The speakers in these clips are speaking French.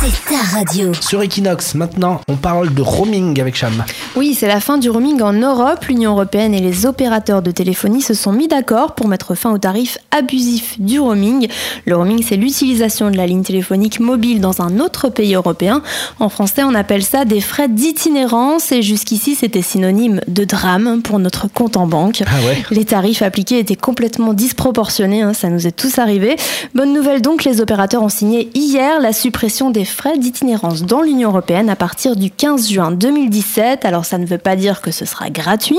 c'est ta radio. Sur Equinox, maintenant, on parle de roaming avec Cham. Oui, c'est la fin du roaming en Europe. L'Union européenne et les opérateurs de téléphonie se sont mis d'accord pour mettre fin au tarif abusif du roaming. Le roaming, c'est l'utilisation de la ligne téléphonique mobile dans un autre pays européen. En français, on appelle ça des frais d'itinérance et jusqu'ici, c'était synonyme de drame pour notre compte en banque. Ah ouais Les tarifs appliqués étaient complètement disproportionnés, hein, ça nous est tous arrivé. Bonne nouvelle donc, les opérateurs ont signé hier la suppression des frais d'itinérance dans l'Union européenne à partir du 15 juin 2017. Alors ça ne veut pas dire que ce sera gratuit.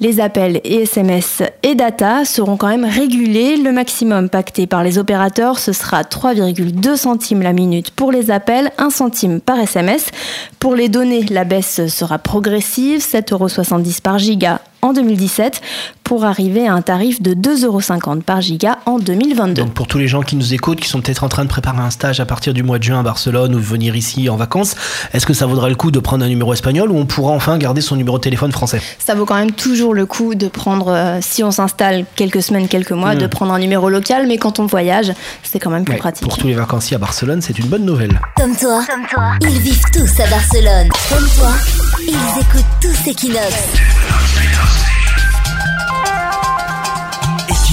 Les appels et SMS et data seront quand même régulés. Le maximum pacté par les opérateurs, ce sera 3,2 centimes la minute pour les appels, 1 centime par SMS. Pour les données, la baisse sera progressive, 7,70 euros par giga en 2017 pour arriver à un tarif de 2,50 euros par giga en 2022. Donc pour tous les gens qui nous écoutent, qui sont peut-être en train de préparer un stage à partir du mois de juin à Barcelone ou venir ici en vacances, est-ce que ça vaudrait le coup de prendre un numéro espagnol ou on pourra enfin garder son numéro de téléphone français? Ça vaut quand même toujours le coup de prendre, euh, si on s'installe quelques semaines, quelques mois, de prendre un numéro local, mais quand on voyage, c'est quand même plus Ouais, pratique. Pour tous les vacanciers à Barcelone, c'est une bonne nouvelle. Comme toi, ils vivent tous à Barcelone. Comme toi, ils écoutent tous Equinox.